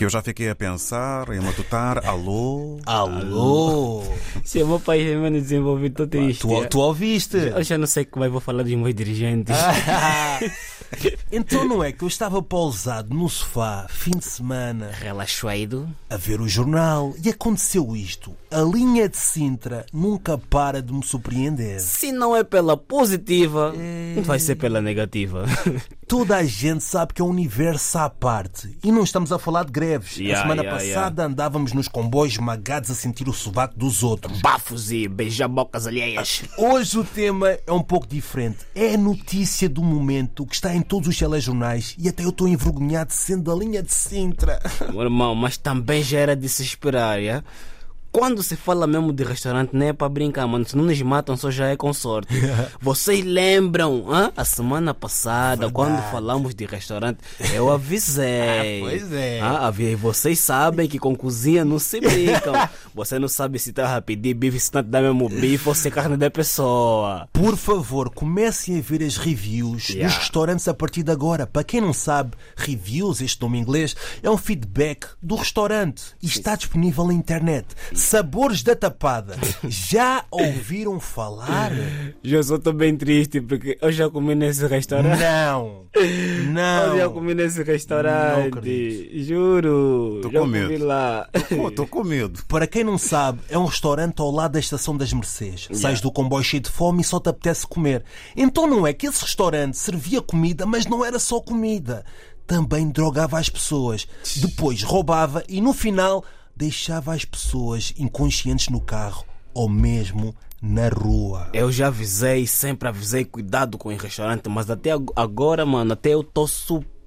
Que eu já fiquei a pensar, a matutar, alô. Alô? Se é o meu país é menos desenvolvido, estou triste. Tu, tu ouviste? Eu já não sei como é que vou falar dos meus dirigentes. então não é que eu estava pausado no sofá, fim de semana, Relaxado. a ver o jornal e aconteceu isto. A linha de Sintra nunca para de me surpreender. Se não é pela positiva, vai ser pela negativa. Toda a gente sabe que é um universo à parte. E não estamos a falar de greves. Yeah, a semana yeah, passada andávamos nos comboios esmagados a sentir o sovaco dos outros. Bafos e beijabocas alheias. Hoje o tema é um pouco diferente. É a notícia do momento que está em todos os telejornais e até eu estou envergonhado sendo da linha de Sintra. Meu irmão, mas também já era de se esperar, yeah? Quando se fala mesmo de restaurante, não é para brincar, mano. Se não nos matam, só já é com sorte. Vocês lembram, hã? a semana passada, quando falamos de restaurante, eu avisei. Ah, pois é. Ah, vocês sabem que com cozinha não se brincam. Você não sabe se tá a pedir bife, se tá dá mesmo bife ou se é carne da pessoa. Por favor, comecem a ver as reviews Yeah. dos restaurantes a partir de agora. Para quem não sabe, reviews, este nome em inglês, é um feedback do restaurante e está disponível na internet. Sabores da tapada. Já ouviram falar? Eu só tô bem triste porque eu já comi nesse restaurante. Não. Eu já Não. comi nesse Não restaurante. acredito. Juro. Já com medo. lá. Estou com medo. Para quem não sabe, é um restaurante ao lado da Estação das Mercês. Sais do comboio cheio de fome e só te apetece comer. Então não é que esse restaurante servia comida, mas não era só comida. Também drogava as pessoas. Depois roubava e no final deixava as pessoas inconscientes no carro ou mesmo na rua. Eu já avisei, sempre avisei, cuidado com o restaurante, mas até ag- agora, mano, até eu tô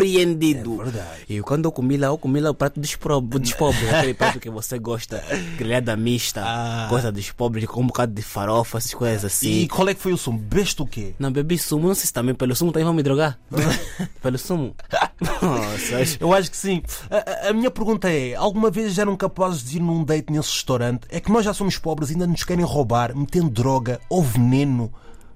surpreendido. É verdade. E quando eu comi lá, eu comi lá o prato dos, pro- dos pobres, aquele prato que você gosta, grelhada mista, Ah. coisa dos pobres, com um bocado de farofa, essas coisas assim. E qual é que foi o sumo? Beste o quê? Não bebi sumo, não sei se também pelo sumo também vão me drogar. pelo sumo. Nossa, acho- Eu acho que sim. A, a- minha pergunta é: alguma vez já eram capazes de ir num date nesse restaurante? É que nós já somos pobres e ainda nos querem roubar, metendo droga ou veneno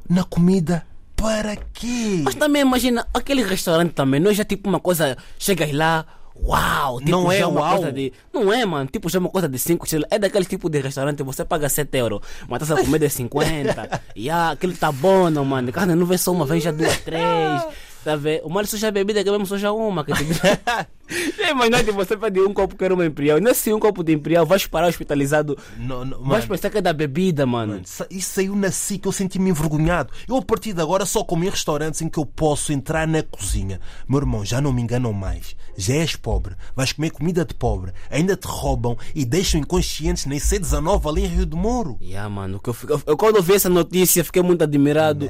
na comida? Para quê? Mas também imagina, aquele restaurante também, não é já tipo uma coisa, chegas lá, uau, tipo, Não é uma uau. coisa de. Não é, mano, tipo, já uma coisa de 5 estrelas. É daquele tipo de restaurante, você paga 7 euros, mas tá a comida é 50. e ah, aquele tá bom, não, mano. Carne não vem só uma, vem já duas, três. Tá vendo? O mal só já bebida que vemos só já uma. Que tipo... é, mas não é de você pedir um copo que era uma imperial. Nesse um copo de imperial, vais parar hospitalizado. Não, não, Vais mano, pensar que é da bebida, mano. sa- isso saiu na SIC, eu senti-me envergonhado. Eu, a partir de agora, só como em restaurantes em que eu posso entrar na cozinha. Meu irmão, já não me enganam mais. Já és pobre, vais comer comida de pobre, ainda te roubam e deixam inconscientes na IC19 ali em Rio de Moro. Yeah, mano, que eu, fico- eu- quando eu vi essa notícia fiquei muito admirado.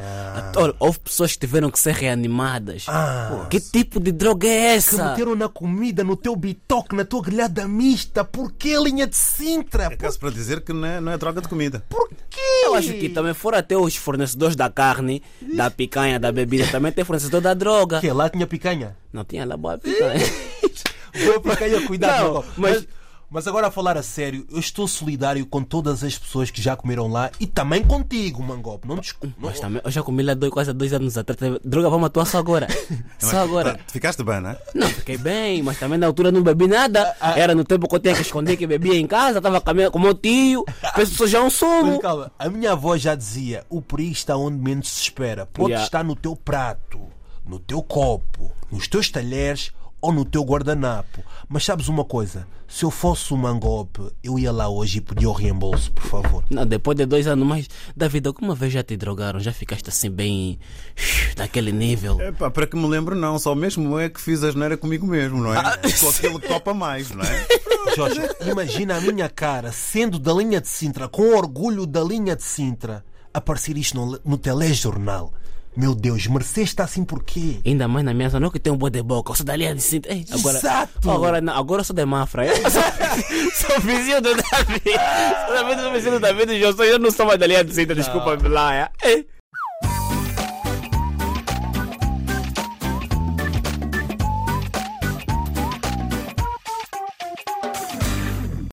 Olha, houve pessoas que tiveram que ser reanimadas. Ah. Pô, que tipo de droga é que essa? meteram na comida, no teu bitoque, na tua grelhada mista. Porquê a linha de Sintra? É caso para dizer que não é, não é droga de comida. Porquê? Eu acho que também foram até os fornecedores da carne, da picanha, da bebida, também tem fornecedor da droga. Que lá tinha picanha? Não tinha lá boa picanha. Boa picanha, cuidado. Não, mas- mas... mas agora a falar a sério, eu estou solidário com todas as pessoas que já comeram lá e também contigo, Mangope. Não desculpe. Mas também, eu já comi lá dois, quase dois anos atrás. Droga, vamos atuar só agora. Só agora. Tá, Ficaste bem, não é? Não, fiquei bem, mas também na altura não bebi nada. Era no tempo que eu tinha que esconder que bebia em casa, estava caminhando com o meu tio. Penso já um Mas sumo. calma, a minha avó já dizia: o perigo está onde menos se espera. Pode Yeah. estar no teu prato, no teu copo, nos teus talheres ou no teu guardanapo. Mas sabes uma coisa? Se eu fosse o Mangope, eu ia lá hoje e pedia o reembolso, por favor. Não, depois de dois anos mais, David, alguma vez já te drogaram? Já ficaste assim bem. naquele nível? Epá, para que me lembro, não. Só mesmo é que fiz a geneira comigo mesmo, não é? Com aquele que topa mais, não é? Jorge, imagina a minha cara sendo da linha de Sintra, com orgulho da linha de Sintra, aparecer isto no, no telejornal. Meu Deus, mereceste assim porquê? Ainda mais na minha zona, eu que tenho um boa de boca, eu sou da linha de cinta. Ei, agora, Exato. Agora, não, agora eu sou de Mafra. Eu sou, sou vizinho do David. Sou vizinho do vizinho do David, eu, não sou mais da linha de cinta, desculpa lá. É. Ei.